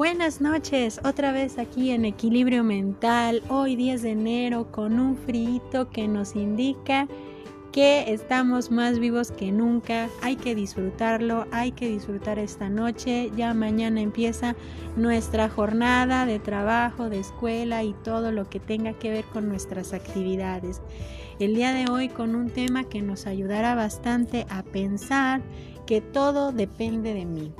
Buenas noches, otra vez aquí en Equilibrio Mental, hoy 10 de enero con un frío que nos indica que estamos más vivos que nunca, hay que disfrutarlo, hay que disfrutar esta noche, ya mañana empieza nuestra jornada de trabajo, de escuela y todo lo que tenga que ver con nuestras actividades. El día de hoy con un tema que nos ayudará bastante a pensar que todo depende de mí.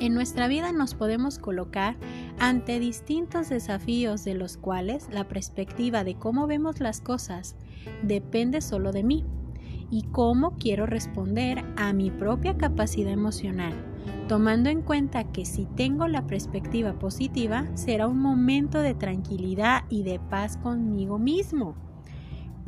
En nuestra vida nos podemos colocar ante distintos desafíos de los cuales la perspectiva de cómo vemos las cosas depende solo de mí y cómo quiero responder a mi propia capacidad emocional, tomando en cuenta que si tengo la perspectiva positiva será un momento de tranquilidad y de paz conmigo mismo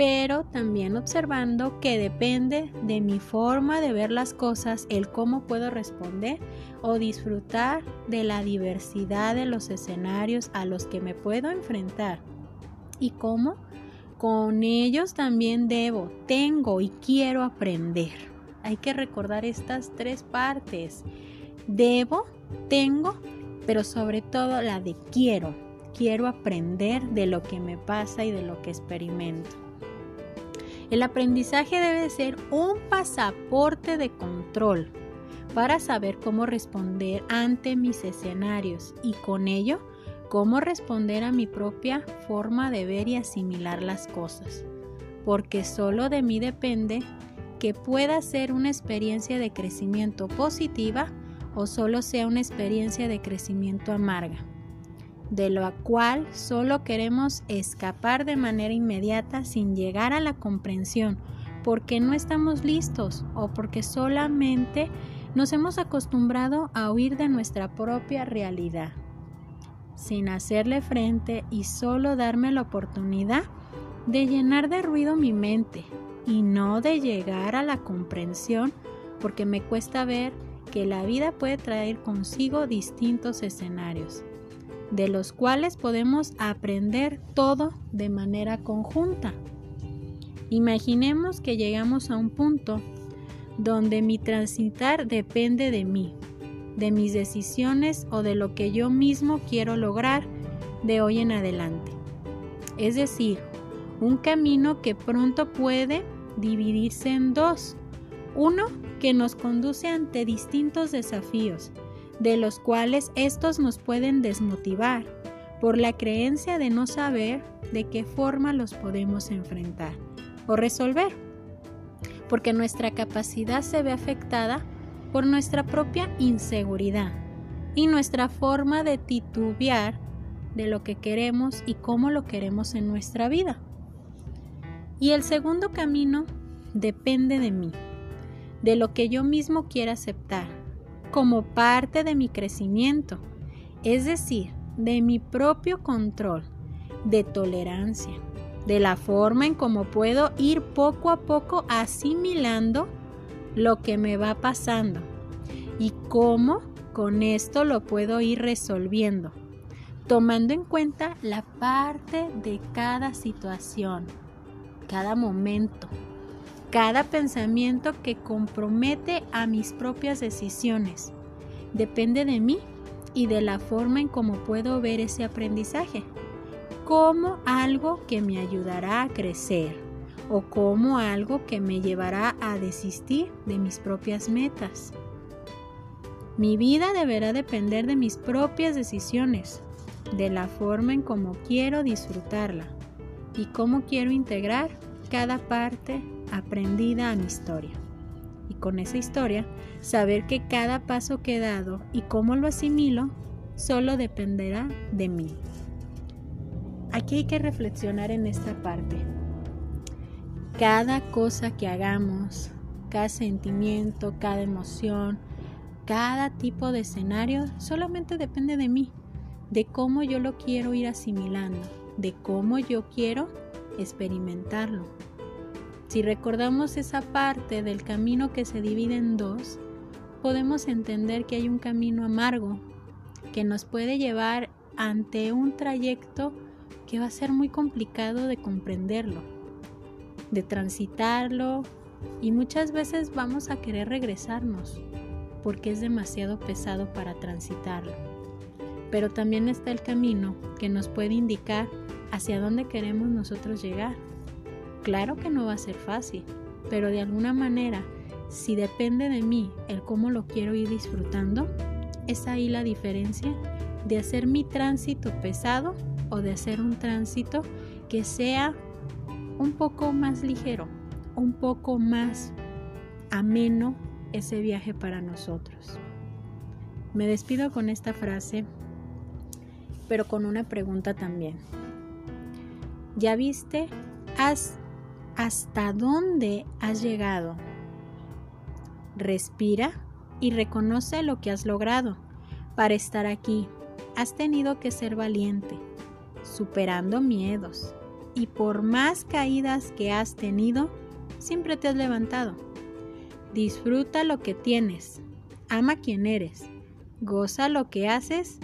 pero también observando que depende de mi forma de ver las cosas el cómo puedo responder o disfrutar de la diversidad de los escenarios a los que me puedo enfrentar y cómo con ellos también debo, tengo y quiero aprender. Hay que recordar estas tres partes. Debo, tengo, pero sobre todo la de quiero. Quiero aprender de lo que me pasa y de lo que experimento. El aprendizaje debe ser un pasaporte de control para saber cómo responder ante mis escenarios y con ello cómo responder a mi propia forma de ver y asimilar las cosas. Porque solo de mí depende que pueda ser una experiencia de crecimiento positiva o solo sea una experiencia de crecimiento amarga de lo cual solo queremos escapar de manera inmediata sin llegar a la comprensión, porque no estamos listos o porque solamente nos hemos acostumbrado a huir de nuestra propia realidad, sin hacerle frente y solo darme la oportunidad de llenar de ruido mi mente y no de llegar a la comprensión, porque me cuesta ver que la vida puede traer consigo distintos escenarios de los cuales podemos aprender todo de manera conjunta. Imaginemos que llegamos a un punto donde mi transitar depende de mí, de mis decisiones o de lo que yo mismo quiero lograr de hoy en adelante. Es decir, un camino que pronto puede dividirse en dos. Uno que nos conduce ante distintos desafíos de los cuales estos nos pueden desmotivar por la creencia de no saber de qué forma los podemos enfrentar o resolver, porque nuestra capacidad se ve afectada por nuestra propia inseguridad y nuestra forma de titubear de lo que queremos y cómo lo queremos en nuestra vida. Y el segundo camino depende de mí, de lo que yo mismo quiera aceptar como parte de mi crecimiento, es decir, de mi propio control, de tolerancia, de la forma en cómo puedo ir poco a poco asimilando lo que me va pasando y cómo con esto lo puedo ir resolviendo, tomando en cuenta la parte de cada situación, cada momento, cada pensamiento que compromete a mis propias decisiones. Depende de mí y de la forma en cómo puedo ver ese aprendizaje, como algo que me ayudará a crecer o como algo que me llevará a desistir de mis propias metas. Mi vida deberá depender de mis propias decisiones, de la forma en cómo quiero disfrutarla y cómo quiero integrar cada parte aprendida a mi historia. Y con esa historia, saber que cada paso que he dado y cómo lo asimilo solo dependerá de mí. Aquí hay que reflexionar en esta parte. Cada cosa que hagamos, cada sentimiento, cada emoción, cada tipo de escenario solamente depende de mí, de cómo yo lo quiero ir asimilando, de cómo yo quiero experimentarlo. Si recordamos esa parte del camino que se divide en dos, podemos entender que hay un camino amargo que nos puede llevar ante un trayecto que va a ser muy complicado de comprenderlo, de transitarlo y muchas veces vamos a querer regresarnos porque es demasiado pesado para transitarlo. pero también está el camino que nos puede indicar hacia dónde queremos nosotros llegar. Claro que no va a ser fácil, pero de alguna manera, si depende de mí el cómo lo quiero ir disfrutando, es ahí la diferencia de hacer mi tránsito pesado o de hacer un tránsito que sea un poco más ligero, un poco más ameno ese viaje para nosotros. Me despido con esta frase, pero con una pregunta también. ¿Ya viste hasta dónde has llegado? Respira y reconoce lo que has logrado. Para estar aquí, has tenido que ser valiente, superando miedos. Y por más caídas que has tenido, siempre te has levantado. Disfruta lo que tienes, ama quien eres, goza lo que haces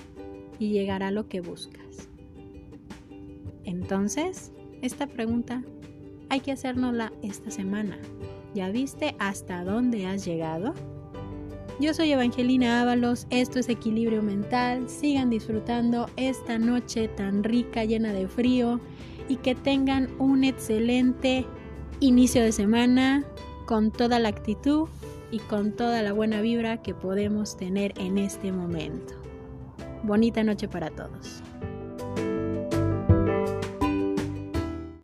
y llegará lo que buscas. Entonces, esta pregunta hay que hacérnosla esta semana. ¿Ya viste hasta dónde has llegado? Yo soy Evangelina Ábalos, esto es Equilibrio Mental, sigan disfrutando esta noche tan rica, llena de frío y que tengan un excelente inicio de semana con toda la actitud y con toda la buena vibra que podemos tener en este momento. Bonita noche para todos.